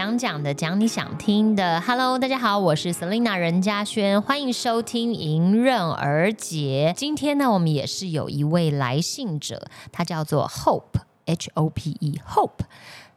你想讲的，讲你想听的。Hello，大家好，我是 Selina 任嘉轩，欢迎收听《迎刃而解》。今天呢，我们也是有一位来信者，他叫做 Hope，H O P E，Hope。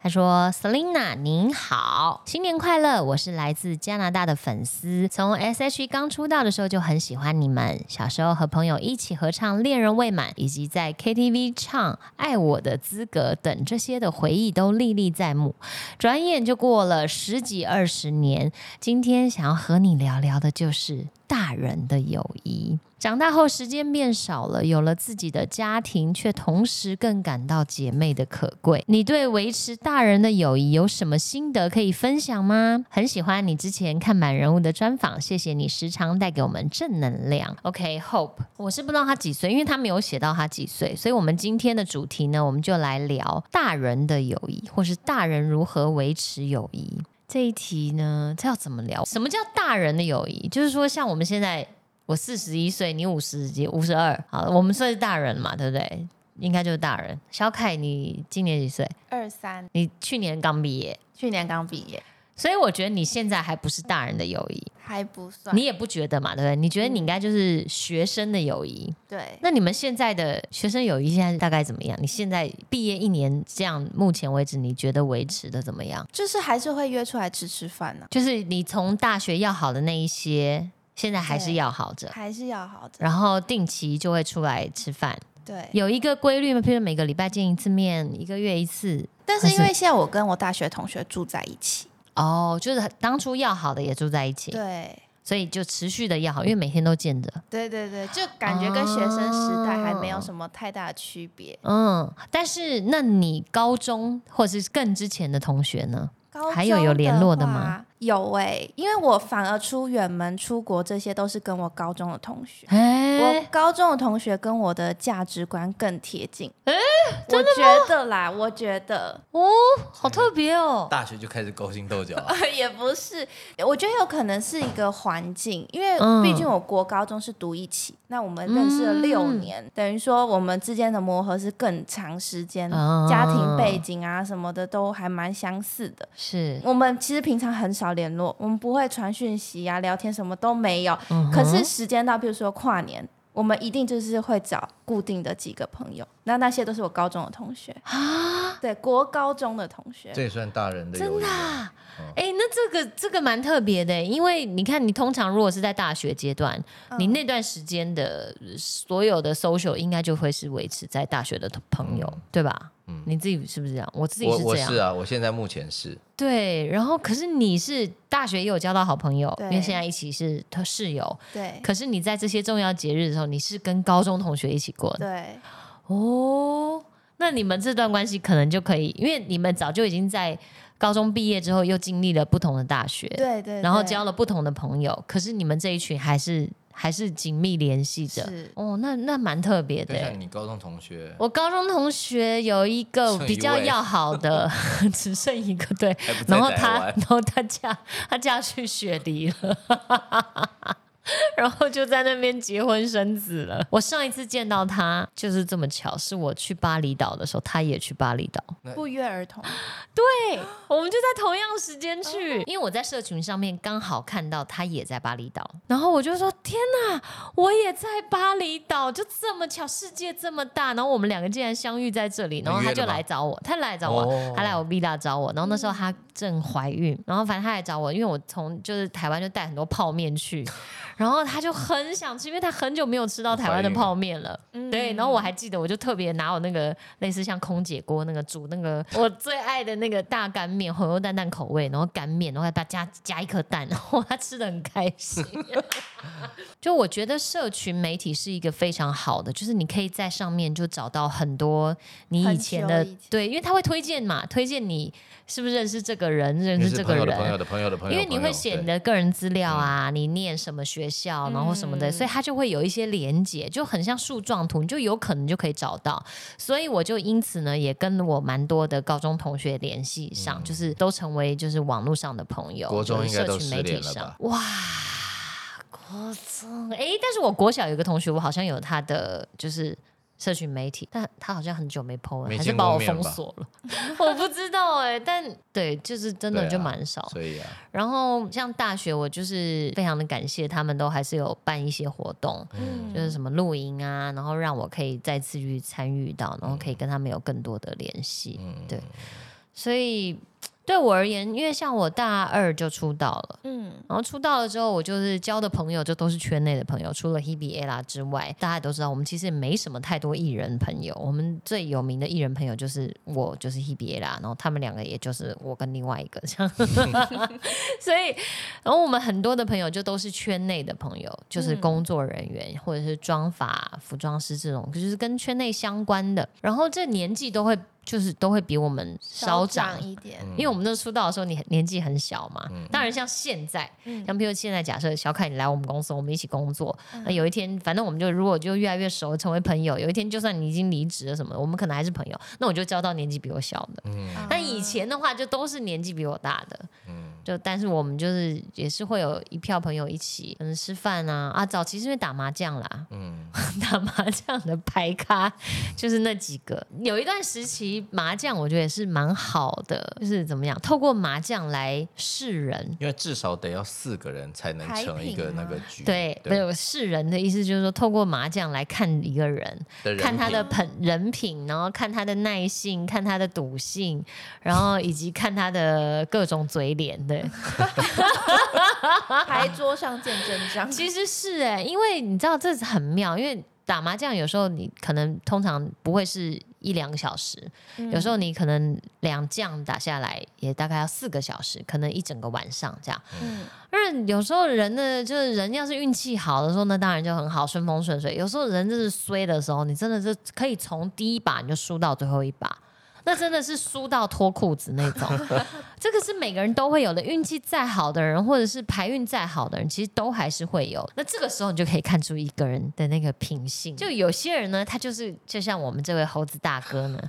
他说：“Selina，您好，新年快乐！我是来自加拿大的粉丝，从 S.H.E 刚出道的时候就很喜欢你们。小时候和朋友一起合唱《恋人未满》，以及在 KTV 唱《爱我的资格》等这些的回忆都历历在目。转眼就过了十几二十年，今天想要和你聊聊的就是大人的友谊。”长大后，时间变少了，有了自己的家庭，却同时更感到姐妹的可贵。你对维持大人的友谊有什么心得可以分享吗？很喜欢你之前看满人物的专访，谢谢你时常带给我们正能量。OK，Hope，我是不知道他几岁，因为他没有写到他几岁，所以我们今天的主题呢，我们就来聊大人的友谊，或是大人如何维持友谊这一题呢？这要怎么聊？什么叫大人的友谊？就是说，像我们现在。我四十一岁，你五十几，五十二，好，我们算是大人嘛，对不对？应该就是大人。小凯，你今年几岁？二三。你去年刚毕业？去年刚毕业，所以我觉得你现在还不是大人的友谊，还不算。你也不觉得嘛，对不对？你觉得你应该就是学生的友谊。对。那你们现在的学生友谊现在大概怎么样？你现在毕业一年，这样目前为止，你觉得维持的怎么样？就是还是会约出来吃吃饭呢。就是你从大学要好的那一些。现在还是要好着，还是要好着，然后定期就会出来吃饭。对，有一个规律吗？譬如每个礼拜见一次面，一个月一次。但是因为现在我跟我大学同学住在一起，哦，就是当初要好的也住在一起，对，所以就持续的要好，因为每天都见着。对对对，就感觉跟学生时代还没有什么太大的区别。嗯，但是那你高中或者是更之前的同学呢？还有有联络的吗？有哎，因为我反而出远门出国，这些都是跟我高中的同学。我高中的同学跟我的价值观更贴近。哎，我觉得啦，我觉得哦，好特别哦。大学就开始勾心斗角？也不是，我觉得有可能是一个环境，因为毕竟我国高中是读一起，那我们认识了六年，等于说我们之间的磨合是更长时间，家庭背景啊什么的都还蛮相似的。是我们其实平常很少。联络我们不会传讯息啊，聊天什么都没有。可是时间到，比如说跨年，我们一定就是会找固定的几个朋友。那那些都是我高中的同学啊，对，国高中的同学，这也算大人的真的。哎，那这个这个蛮特别的，因为你看，你通常如果是在大学阶段，你那段时间的所有的 social 应该就会是维持在大学的朋友，对吧？嗯，你自己是不是这样？我自己是这样。我是啊，我现在目前是。对，然后可是你是大学也有交到好朋友，因为现在一起是他室友。对。可是你在这些重要节日的时候，你是跟高中同学一起过的。对。哦，那你们这段关系可能就可以，因为你们早就已经在高中毕业之后又经历了不同的大学。对对。然后交了不同的朋友，可是你们这一群还是。还是紧密联系着。哦，那那蛮特别的。像你高中同学，我高中同学有一个比较要好的，只剩一个对，然后他，然后他嫁，他嫁去雪梨了。然后就在那边结婚生子了。我上一次见到他就是这么巧，是我去巴厘岛的时候，他也去巴厘岛，不约而同。对，我们就在同样时间去，因为我在社群上面刚好看到他也在巴厘岛，然后我就说：天哪，我也在巴厘岛，就这么巧，世界这么大，然后我们两个竟然相遇在这里，然后他就来找我，他来找我，他来我 villa 找我，然后那时候他正怀孕，然后反正他来找我，因为我从就是台湾就带很多泡面去。然后他就很想吃，因为他很久没有吃到台湾的泡面了。对，然后我还记得，我就特别拿我那个类似像空姐锅那个煮那个我最爱的那个大干面，红油蛋蛋口味，然后干面，然后再加加一颗蛋，然后他吃的很开心。就我觉得社群媒体是一个非常好的，就是你可以在上面就找到很多你以前的对，因为他会推荐嘛，推荐你是不是认识这个人，认识这个人，朋友的朋友的朋友，因为你会写你的个人资料啊，你念什么学。学校，然后什么的，所以它就会有一些连接，就很像树状图，你就有可能就可以找到。所以我就因此呢，也跟我蛮多的高中同学联系上，就是都成为就是网络上的朋友。国中应该都媒体上，哇，国中哎，但是我国小有个同学，我好像有他的就是社群媒体，但他好像很久没 PO 了，还是把我封锁了，我不知道哎、但对，就是真的就蛮少。所以啊，然后像大学，我就是非常的感谢他们，都还是有办一些活动，嗯。就是什么露营啊，然后让我可以再次去参与到，然后可以跟他们有更多的联系。嗯，对。所以对我而言，因为像我大二就出道了。嗯，然后出道了之后，我就是交的朋友就都是圈内的朋友，除了 Hebe Ella 之外，大家都知道我们其实也没什么太多艺人朋友。我们最有名的艺人朋友就是我，就是 Hebe Ella，然后他们两个也就是我跟另外一个这样。所以，然后我们很多的朋友就都是圈内的朋友，就是工作人员、或者是妆发、服装师这种，就是跟圈内相关的。然后这年纪都会就是都会比我们稍长长一点，嗯因为我们那出道的时候，你年纪很小嘛。当然，像现在，嗯像比如现在，假设小凯你来我们公司，我们一起工作，嗯那有一天，反正我们就如果就越来越熟，成为朋友。有一天，就算你已经离职了什么的，我们可能还是朋友。那我就交到年纪比我小的。嗯但以前的话，就都是年纪比我大的。嗯就但是我们就是也是会有一票朋友一起，可能吃饭啊啊，早期是因为打麻将啦，嗯，打麻将的牌咖就是那几个。有一段时期麻将我觉得也是蛮好的，就是怎么样，透过麻将来示人。因为至少得要四个人才能成一个那个局，对，没有示人的意思，就是说透过麻将来看一个人，的人看他的品本人品，然后看他的耐性，看他的赌性，然后以及看他的各种嘴脸。对，牌桌上见真章。其实是哎、因为你知道这是很妙，因为打麻将有时候你可能通常不会是一两个小时，有时候你可能两将打下来也大概要四个小时，可能一整个晚上这样。嗯，而有时候人呢，就是人要是运气好的时候，那当然就很好，顺风顺水。有时候人就是衰的时候，你真的是可以从第一把你就输到最后一把。那真的是输到脱裤子那种，这个是每个人都会有的。运气再好的人，或者是牌运再好的人，其实都还是会有。那这个时候你就可以看出一个人的那个品性。就有些人呢，他就是就像我们这位猴子大哥呢，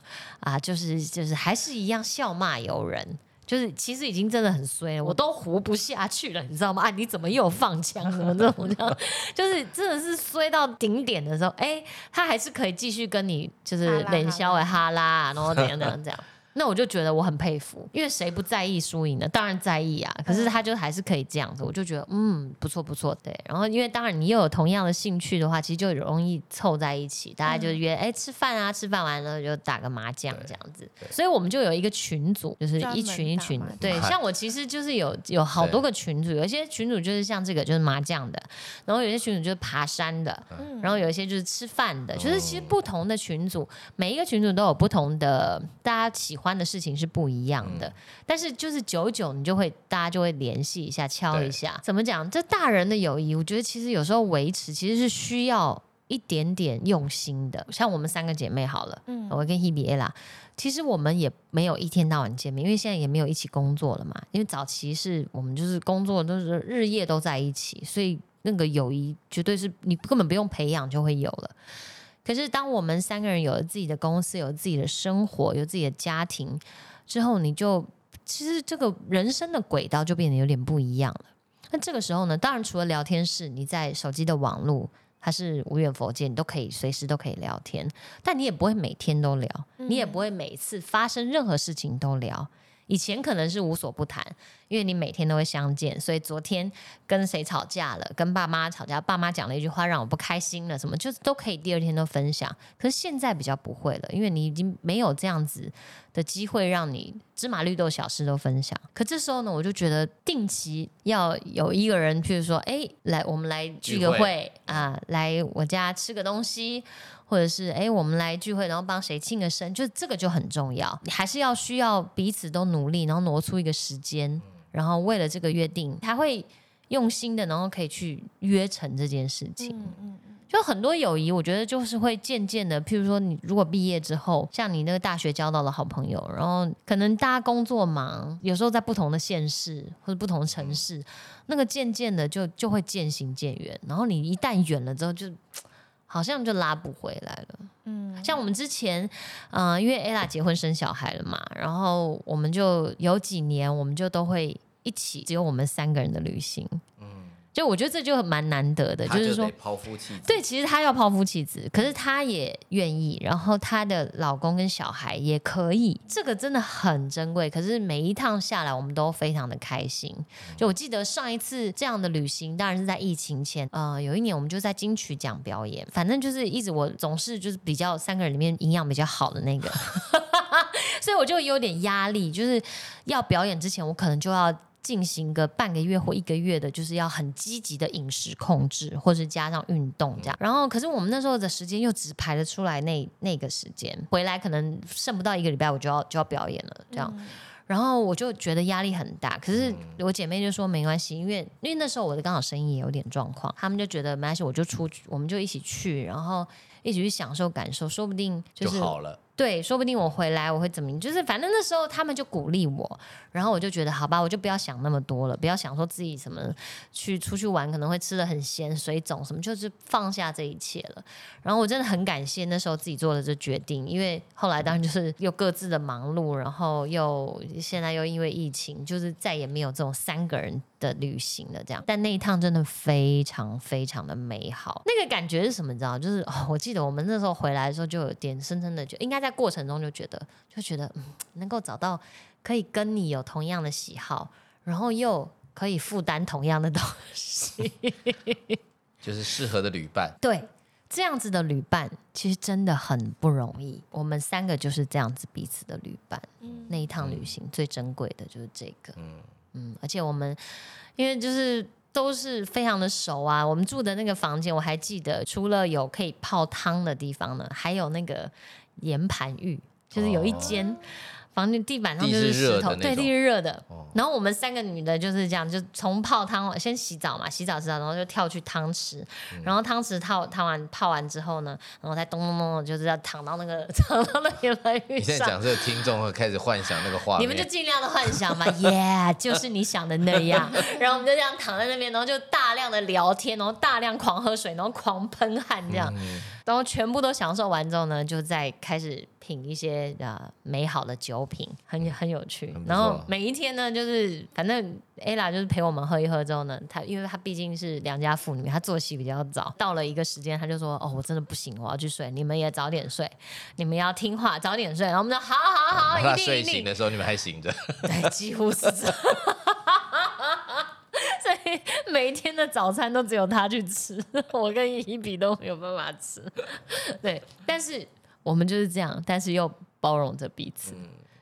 啊，就是就是还是一样笑骂由人。就是其实已经真的很衰了，我都活不下去了，你知道吗？啊，你怎么又放枪？什么这种这样，就是真的是衰到顶点的时候，哎、他还是可以继续跟你就是冷笑哎哈拉，然后怎样怎样怎样。那我就觉得我很佩服，因为谁不在意输赢呢？当然在意啊，可是他就还是可以这样子，我就觉得嗯不错不错，对。然后因为当然你又有同样的兴趣的话，其实就容易凑在一起，大家就约哎、吃饭啊，吃饭完了就打个麻将这样子。所以我们就有一个群组，就是一群一群专门打麻将对，像我其实就是有有好多个群组，有一些群组就是像这个就是麻将的，然后有些群组就是爬山的，嗯然后有一些就是吃饭的，就是其实不同的群组，每一个群组都有不同的大家喜欢的事情是不一样的，但是就是久久你就会大家就会联系一下，敲一下，怎么讲？这大人的友谊，我觉得其实有时候维持其实是需要。一点点用心的，像我们三个姐妹好了，嗯我跟 Hebe Ella，其实我们也没有一天到晚见面，因为现在也没有一起工作了嘛。因为早期是我们就是工作都是日夜都在一起，所以那个友谊绝对是你根本不用培养就会有了。可是当我们三个人有了自己的公司，有自己的生活，有自己的家庭之后，你就其实这个人生的轨道就变得有点不一样了。那这个时候呢，当然除了聊天室，你在手机的网络。它是无远佛界，你都可以随时都可以聊天，但你也不会每天都聊，你也不会每次发生任何事情都聊。以前可能是无所不谈，因为你每天都会相见，所以昨天跟谁吵架了，跟爸妈吵架，爸妈讲了一句话让我不开心了，什么就是都可以第二天都分享。可是现在比较不会了，因为你已经没有这样子的机会让你芝麻绿豆小事都分享。可这时候呢，我就觉得定期要有一个人，譬如说，哎，来我们来聚个会会啊，来我家吃个东西。或者是哎，我们来聚会，然后帮谁庆个生，就这个就很重要。你还是要需要彼此都努力，然后挪出一个时间，然后为了这个约定，才会用心的，然后可以去约成这件事情。嗯嗯就很多友谊，我觉得就是会渐渐的，譬如说你如果毕业之后，像你那个大学交到了好朋友，然后可能大家工作忙，有时候在不同的县市或者不同的城市，那个渐渐的就就会渐行渐远。然后你一旦远了之后就，好像就拉不回来了。嗯像我们之前，嗯、因为 ella 结婚生小孩了嘛，然后我们就有几年，我们就都会一起，只有我们三个人的旅行。就我觉得这就蛮难得的，就是说抛夫弃子。对，其实她要抛夫弃子，可是她也愿意，然后她的老公跟小孩也可以，这个真的很珍贵。可是每一趟下来，我们都非常的开心。就我记得上一次这样的旅行，当然是在疫情前。呃，有一年我们就在金曲奖表演，反正就是一直我总是就是比较三个人里面营养比较好的那个，所以我就有点压力，就是要表演之前，我可能就要。进行个半个月或一个月的，就是要很积极的饮食控制，或是加上运动这样。然后，可是我们那时候的时间又只排得出来那那个时间，回来可能剩不到一个礼拜，我就要就要表演了这样。然后我就觉得压力很大。可是我姐妹就说没关系，因为因为那时候我的刚好生意也有点状况，他们就觉得没关系，我就出去，我们就一起去，然后一起去享受感受，说不定就是好了。对，说不定我回来我会怎么？就是反正那时候他们就鼓励我，然后我就觉得好吧，我就不要想那么多了，不要想说自己什么去出去玩可能会吃的很咸、水肿什么，就是放下这一切了。然后我真的很感谢那时候自己做的这决定，因为后来当然就是又各自的忙碌，然后又现在又因为疫情，就是再也没有这种三个人。的旅行的这样，但那一趟真的非常非常的美好。那个感觉是什么？你知道？就是我记得我们那时候回来的时候，就有点深深的，就应该在过程中就觉得，就觉得嗯，能够找到可以跟你有同样的喜好，然后又可以负担同样的东西，就是适合的旅伴。对，这样子的旅伴其实真的很不容易。我们三个就是这样子彼此的旅伴。嗯，那一趟旅行最珍贵的就是这个。嗯。嗯，而且我们因为就是都是非常的熟啊，我们住的那个房间我还记得，除了有可以泡汤的地方呢，还有那个岩盘浴，就是有一间。房间地板上就是石头，对，地是热的。然后我们三个女的就是这样，就从泡汤先洗澡嘛，洗澡洗澡，然后就跳去汤池，然后汤池泡汤完泡完之后呢，然后再咚咚咚，就是要躺到那个 躺到那个浴你现在讲这个听众会开始幻想那个画面，你们就尽量的幻想嘛，耶，就是你想的那样。然后我们就这样躺在那边，然后就大量的聊天，然后大量狂喝水，然后狂喷汗这样。然后全部都享受完之后呢，就再开始品一些呃美好的酒品，很很有趣。然后每一天呢，就是反正 ella 就是陪我们喝一喝之后呢，她因为她毕竟是良家妇女，她作息比较早，到了一个时间，她就说：“哦，我真的不行，我要去睡，你们也早点睡，你们要听话，早点睡。”然后我们说：“好好好，一定一定。”睡醒的时候你们还醒着，对，几乎是这样。每一天的早餐都只有他去吃，我跟伊比都没有办法吃。对，但是我们就是这样，但是又包容着彼此。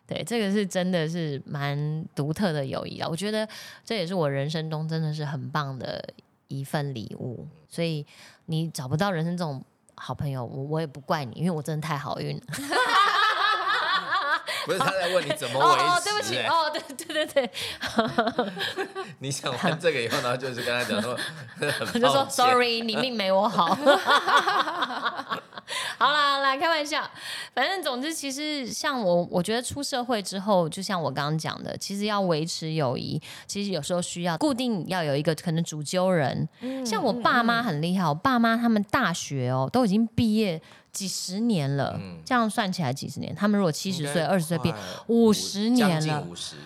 对，这个是真的是蛮独特的友谊啊！我觉得这也是我人生中真的是很棒的一份礼物。所以你找不到人生这种好朋友，我我也不怪你，因为我真的太好运了。不是他在问你怎么维持？哦，对不起，哦，对对对对。你想完这个以后，然后就是跟他讲说，我就说 sorry，你命没我好。好啦，来开玩笑。反正总之，其实像我，我觉得出社会之后，就像我刚刚讲的，其实要维持友谊，其实有时候需要固定要有一个可能主揪人。像我爸妈很厉害，我爸妈他们大学哦都已经毕业。几十年了，这样算起来几十年。他们如果七十岁、二十岁毕业，五十年了，五十，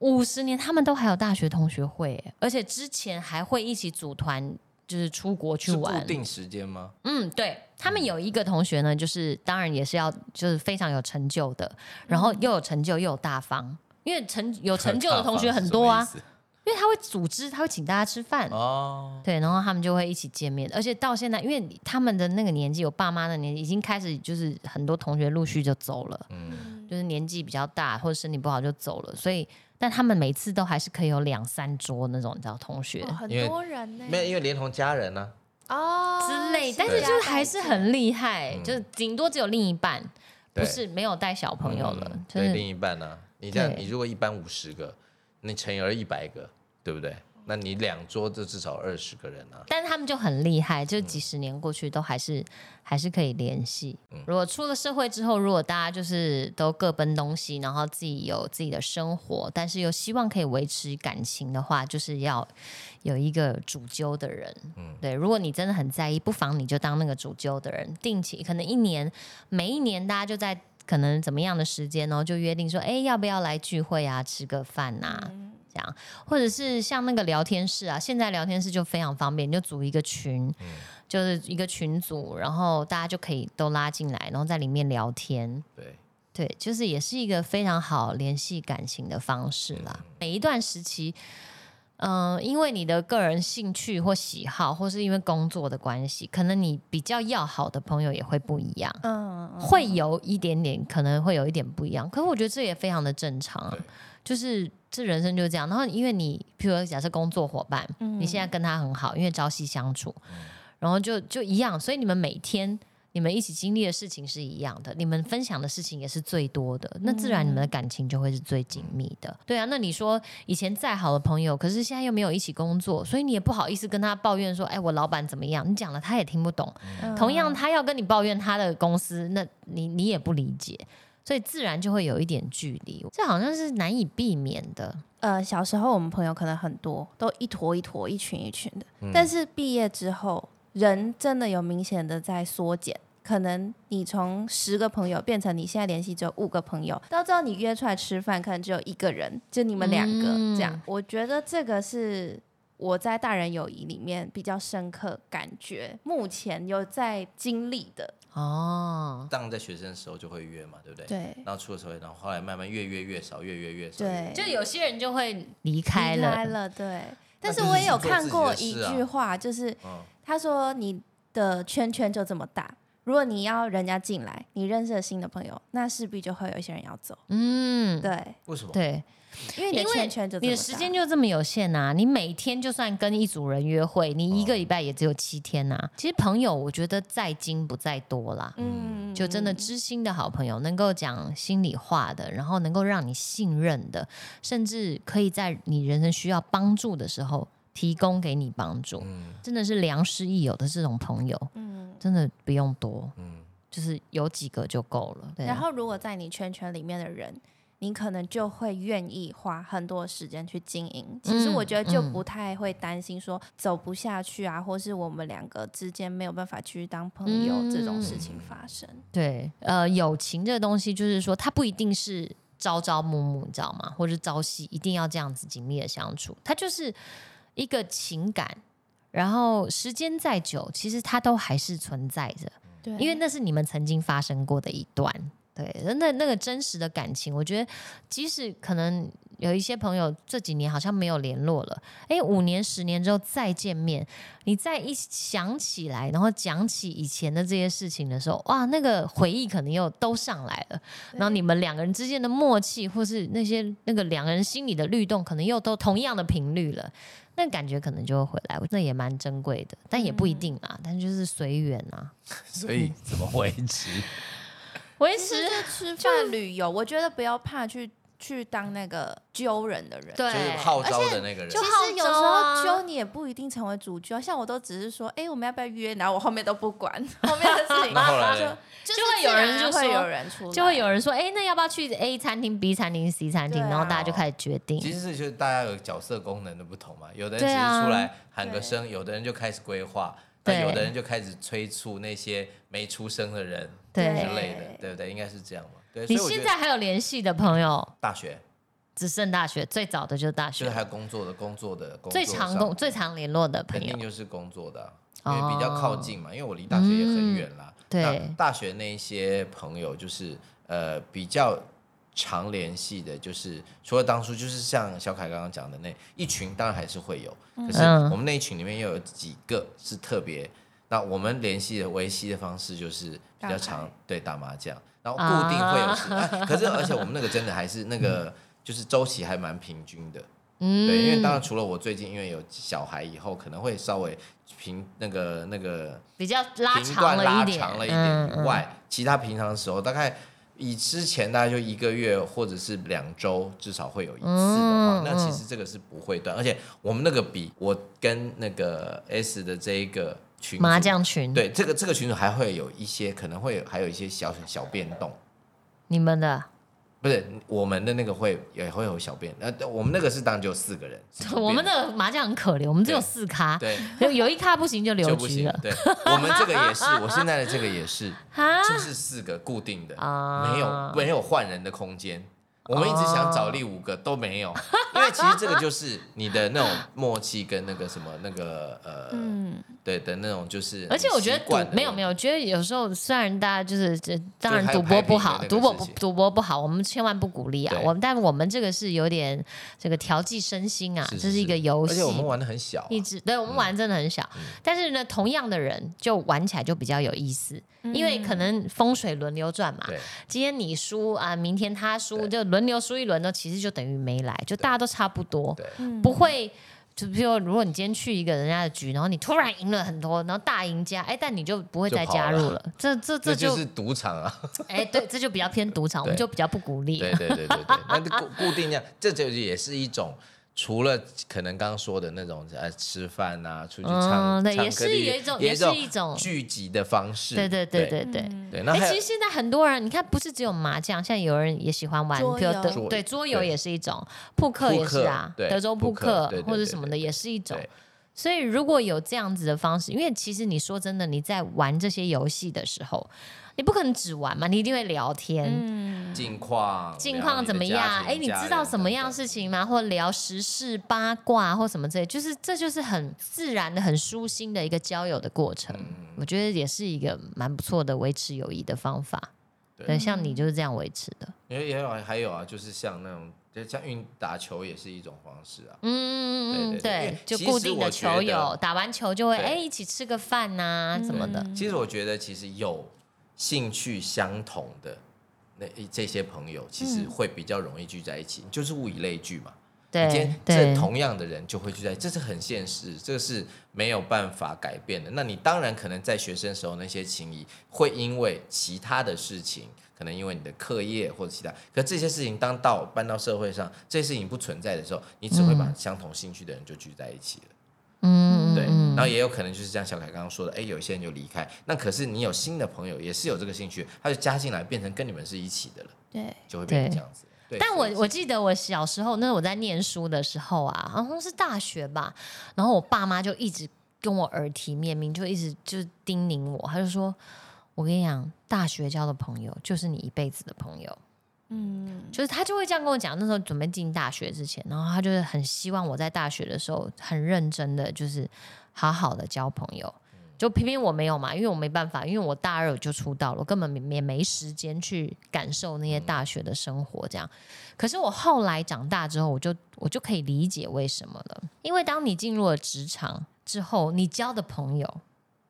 五十年，他们都还有大学同学会，而且之前还会一起组团，就是出国去玩。固定时间吗？嗯，对他们有一个同学呢，就是当然也是要，就是非常有成就的，然后又有成就又有大方，因为成有成就的同学很多啊。因为他会组织，他会请大家吃饭。哦，对，然后他们就会一起见面，而且到现在，因为他们的那个年纪，有爸妈的年纪，已经开始就是很多同学陆续就走了，嗯，就是年纪比较大或者身体不好就走了，所以，但他们每次都还是可以有两三桌那种，你知道，同学。很多人呢，没有，因为连同家人呢，哦之类，但是就是还是很厉害，就是顶多只有另一半，不是没有带小朋友了，对，另一半呢，你这样，你如果一般五十个。你乘以二一百个，对不对？那你两桌就至少二十个人啊。但是他们就很厉害，就几十年过去都还是还是可以联系。如果出了社会之后，如果大家就是都各奔东西，然后自己有自己的生活，但是又希望可以维持感情的话，就是要有一个主揪的人。嗯，对。如果你真的很在意，不妨你就当那个主揪的人，定期可能一年每一年大家就在。可能怎么样的时间然后？就约定说，哎，要不要来聚会啊，吃个饭呐？这样，或者是像那个聊天室啊，现在聊天室就非常方便，你就组一个群，就是一个群组，然后大家就可以都拉进来，然后在里面聊天。对对，就是也是一个非常好联系感情的方式啦。每一段时期。嗯，因为你的个人兴趣或喜好，或是因为工作的关系，可能你比较要好的朋友也会不一样。嗯，会有一点点，可能会有一点不一样。可是我觉得这也非常的正常，啊就是这人生就是这样。然后因为你，譬如假设工作伙伴，你现在跟他很好，因为朝夕相处，然后就就一样，所以你们每天。你们一起经历的事情是一样的，你们分享的事情也是最多的，那自然你们的感情就会是最紧密的。对啊，那你说以前再好的朋友，可是现在又没有一起工作，所以你也不好意思跟他抱怨说：“哎，我老板怎么样？”你讲了他也听不懂。同样，他要跟你抱怨他的公司，那你你也不理解，所以自然就会有一点距离。这好像是难以避免的。呃，小时候我们朋友可能很多，都一坨一坨、一群一群的，但是毕业之后。人真的有明显的在缩减，可能你从十个朋友变成你现在联系只有五个朋友，到最后你约出来吃饭可能只有一个人，就你们两个这样。我觉得这个是我在大人友谊里面比较深刻感觉，目前有在经历的哦。当在学生的时候就会约嘛，对不对？对。然后出了社会，然后后来慢慢越约越少，越约越少。对。就有些人就会离开了。离开了，对。但是我也有看过一句话，就是。他说：“你的圈圈就这么大，如果你要人家进来，你认识了新的朋友，那势必就会有一些人要走。嗯，对，为什么？对，因为你的圈圈就你的时间就这么有限呐。你每天就算跟一组人约会，你一个礼拜也只有七天呐。其实朋友，我觉得在精不在多啦。嗯，就真的知心的好朋友，能够讲心里话的，然后能够让你信任的，甚至可以在你人生需要帮助的时候。”提供给你帮助，真的是良师益友的这种朋友，真的不用多，就是有几个就够了。然后，如果在你圈圈里面的人，你可能就会愿意花很多时间去经营。其实，我觉得就不太会担心说走不下去啊，或是我们两个之间没有办法继续当朋友这种事情发生。对，呃，友情这个东西，就是说它不一定是朝朝暮暮，你知道吗？或者朝夕一定要这样子紧密的相处，它就是。一个情感，然后时间再久，其实它都还是存在着。对，因为那是你们曾经发生过的一段。对，那那个真实的感情，我觉得即使可能有一些朋友这几年好像没有联络了，哎，五年、十年之后再见面，你再一想起来，然后讲起以前的这些事情的时候，哇，那个回忆可能又都上来了。然后你们两个人之间的默契，或是那些那个两个人心里的律动，可能又都同样的频率了。那感觉可能就会回来，那也蛮珍贵的，但也不一定啊。但就是随缘啊。所以怎么维持？维持吃 饭、旅游，我觉得不要怕去。去当那个揪人的人，对，就是号召的那个人。其实有时候揪你也不一定成为主角，像我都只是说，哎，我们要不要约？然后我后面都不管后面的事情。那后来就就会有人就会有人出，就会有人说，哎，那要不要去 A 餐厅、B 餐厅、C 餐厅？然后大家就开始决定。其实是就是大家有角色功能的不同嘛，有的人只是出来喊个声，有的人就开始规划，对，有的人就开始催促那些没出生的人之类的，对不对？应该是这样嘛。对你现在还有联系的朋友？大学，只剩大学，最早的就是大学。就是还有工作的，工作的工，最常工、最常联络的朋友，肯定就是工作的，因为比较靠近嘛。因为我离大学也很远啦。对，大学那些朋友就是呃比较常联系的，就是除了当初就是像小凯刚刚讲的那一群，当然还是会有。可是我们那一群里面又有几个是特别，那我们联系的维系的方式就是比较常对打麻将。然后固定会有时，可是而且我们那个真的还是那个就是周期还蛮平均的，嗯，对，因为当然除了我最近因为有小孩以后可能会稍微平那个那个比较拉长了一点以外，其他平常的时候大概以之前大概就一个月或者是两周至少会有一次的话，那其实这个是不会断，而且我们那个比我跟那个 S 的这一个。麻将群对这个这个群主还会有一些可能会还有一些小小变动，你们的不是我们的那个会也会有小便，呃，我们那个是当然就四个人，我们的麻将很可怜，我们只有四咖，对，有一咖不行就留局了，对，我们这个也是，我现在的这个也是，就是四个固定的，没有没有换人的空间。我们一直想找另五个都没有，因为其实这个就是你的那种默契跟那个什么那个呃，对的那种就是。而且我觉得赌没有没有，觉得有时候虽然大家就是这当然赌博不好，赌博不赌博不好，我们千万不鼓励啊。我们但我们这个是有点这个调剂身心啊，这是一个游戏，而且我们玩的很小，一直对我们玩真的很小。但是呢，同样的人就玩起来就比较有意思，因为可能风水轮流转嘛。今天你输啊，明天他输，就轮。流输一轮呢，其实就等于没来，就大家都差不多，不会就比如如果你今天去一个人家的局，然后你突然赢了很多，然后大赢家，哎，但你就不会再加入了，这这这就是赌场啊，哎，对，这就比较偏赌场，我们就比较不鼓励，对对对对对，那固固定这样，这就也是一种。除了可能刚刚说的那种呃吃饭啊，出去唱唱歌，也是有一种，也是一种聚集的方式。对对对对对对。那其实现在很多人，你看不是只有麻将，现在有人也喜欢玩桌游，对桌游也是一种，扑克也是啊，德州扑克或者什么的也是一种。所以如果有这样子的方式，因为其实你说真的，你在玩这些游戏的时候。你不可能只玩嘛，你一定会聊天，嗯近况，近况怎么样？哎，你知道什么样事情吗？或聊时事八卦或什么之类，就是这就是很自然的、很舒心的一个交友的过程。我觉得也是一个蛮不错的维持友谊的方法。对，像你就是这样维持的。也也有还有啊，就是像那种，就像运打球也是一种方式啊。嗯嗯嗯，对，就固定的球友，打完球就会哎一起吃个饭呐什么的。其实我觉得其实有。兴趣相同的那这些朋友，其实会比较容易聚在一起，就是物以类聚嘛。对，这同样的人就会聚在，这是很现实，这是没有办法改变的。那你当然可能在学生时候那些情谊，会因为其他的事情，可能因为你的课业或者其他，可这些事情当到搬到社会上，这些事情不存在的时候，你只会把相同兴趣的人就聚在一起了。嗯，对，然后也有可能就是像小凯刚刚说的，哎，有一些人就离开，那可是你有新的朋友，也是有这个兴趣，他就加进来，变成跟你们是一起的了，对，就会变成这样子。但我我记得我小时候，那我在念书的时候啊，好像是大学吧，然后我爸妈就一直跟我耳提面命，就一直就叮咛我，他就说，我跟你讲，大学交的朋友就是你一辈子的朋友。嗯，就是他就会这样跟我讲。那时候准备进大学之前，然后他就是很希望我在大学的时候很认真的，就是好好的交朋友。就偏偏我没有嘛，因为我没办法，因为我大二就出道了，我根本也没时间去感受那些大学的生活。这样，可是我后来长大之后，我就我就可以理解为什么了。因为当你进入了职场之后，你交的朋友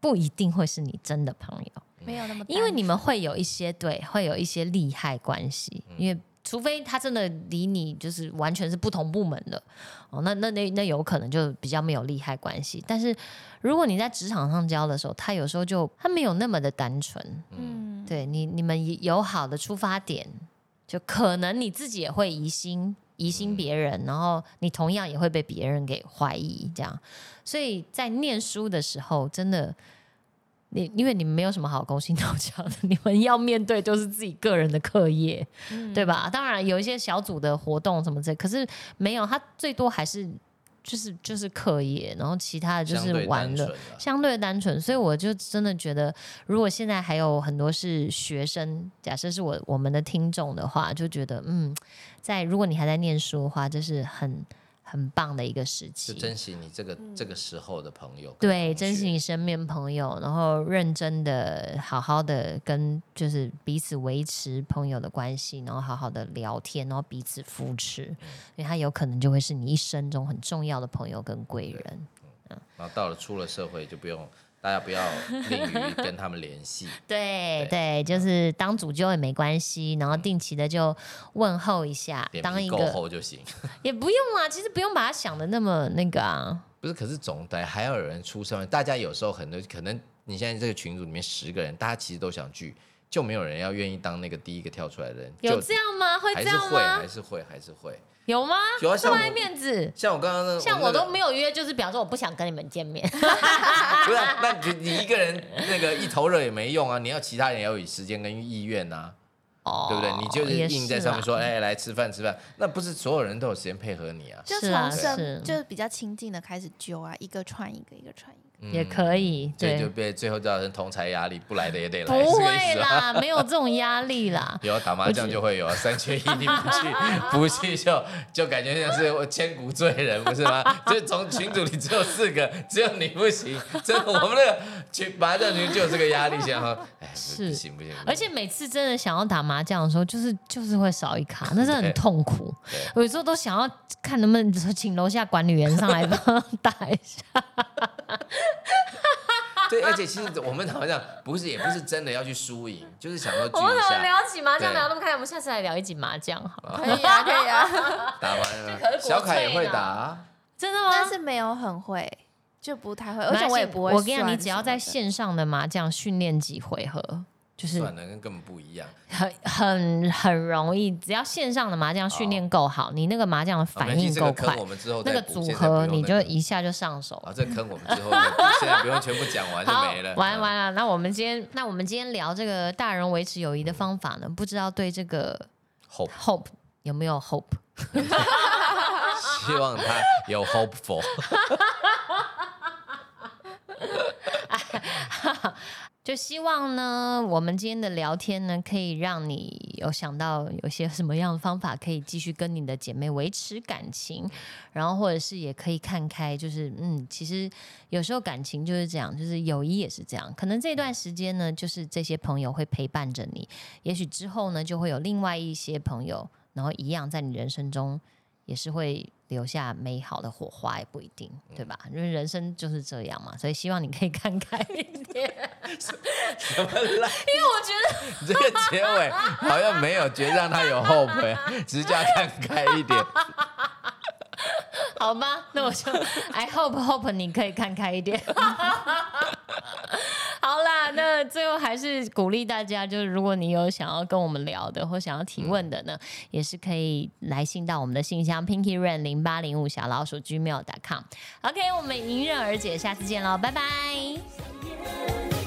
不一定会是你真的朋友。没有那么，因为你们会有一些对，会有一些利害关系。因为除非他真的离你就是完全是不同部门的哦，那那那那有可能就比较没有利害关系。但是如果你在职场上交的时候，他有时候就他没有那么的单纯。嗯，对你你们有好的出发点，就可能你自己也会疑心疑心别人，然后你同样也会被别人给怀疑这样。所以在念书的时候，真的。你因为你们没有什么好勾心斗角的，你们要面对就是自己个人的课业，对吧？当然有一些小组的活动什么这，可是没有，他最多还是就是就是课业，然后其他的就是玩乐，相对单纯。所以我就真的觉得，如果现在还有很多是学生，假设是我我们的听众的话，就觉得嗯，在如果你还在念书的话，就是很。很棒的一个时期，就珍惜你这个这个时候的朋友，对，珍惜你身边朋友，然后认真的、好好的跟就是彼此维持朋友的关系，然后好好的聊天，然后彼此扶持，因为他有可能就会是你一生中很重要的朋友跟贵人。嗯，然后到了出了社会就不用。大家不要吝于跟他们联系。对对，就是当主揪也没关系，然后定期的就问候一下，当一个够就行。也不用啊，其实不用把它想的那么那个啊。不是，可是总得还要有人出声。大家有时候很多可能，你现在这个群组里面十个人，大家其实都想聚，就没有人要愿意当那个第一个跳出来的人。有这样吗？会这样吗？还是会，还是会。有吗？有啊，这么爱面子。像我刚刚那，像我都没有约，就是比方说我不想跟你们见面。不是，那你你一个人那个一头热也没用啊！你要其他人要有时间跟意愿呐，哦，对不对？你就是硬在上面说，哎，来吃饭吃饭，那不是所有人都有时间配合你啊？就从生就是比较亲近的开始揪啊，一个串一个，一个串一个。也可以，对，就被最后造成同财压力，不来的也得来，不会啦，没有这种压力啦。有打麻将就会有三缺一，你不去，不去就就感觉像是我千古罪人，不是吗？就从群组里只有四个，只有你不行，真的，我们那个群麻将群就有这个压力，想说，哎，是不行不行。而且每次真的想要打麻将的时候，就是就是会少一卡，那是很痛苦。有时候都想要看能不能请楼下管理员上来帮打一下。对，而且其实 我们好像不是，也不是真的要去输赢，就是想要聚一下。我们聊起麻将聊那么开，我们下次来聊一集麻将好。可以啊，可以啊。打完了，小凯也会打，真的吗？但是没有很会，就不太会，而且我也不会。我跟你讲，你只要在线上的麻将训练几回合。就是算了，跟根本不一样，很很很容易，只要线上的麻将训练够好，你那个麻将的反应够快，那个组合你就一下就上手。啊，这坑我们之后现在不用全部讲完就没了。完完了，那我们今天那我们今天聊这个大人维持友谊的方法呢？不知道对这个 hope hope 有没有 hope？希望他有 hopeful。就希望呢，我们今天的聊天呢，可以让你有想到有些什么样的方法可以继续跟你的姐妹维持感情，然后或者是也可以看开，就是嗯，其实有时候感情就是这样，就是友谊也是这样。可能这段时间呢，就是这些朋友会陪伴着你，也许之后呢，就会有另外一些朋友，然后一样在你人生中也是会。留下美好的火花也不一定，对吧？因为人生就是这样嘛，所以希望你可以看开一点。什么啦？因为我觉得你这个结尾好像没有觉得让他有 hope，只是叫看开一点。好吧，那我就 I hope hope 你可以看开一点。那最后还是鼓励大家，就是如果你有想要跟我们聊的或想要提问的呢，也是可以来信到我们的信箱，PINKY RAN 零八零五小老鼠 gmail.com。OK，我们迎刃而解，下次见喽，拜拜。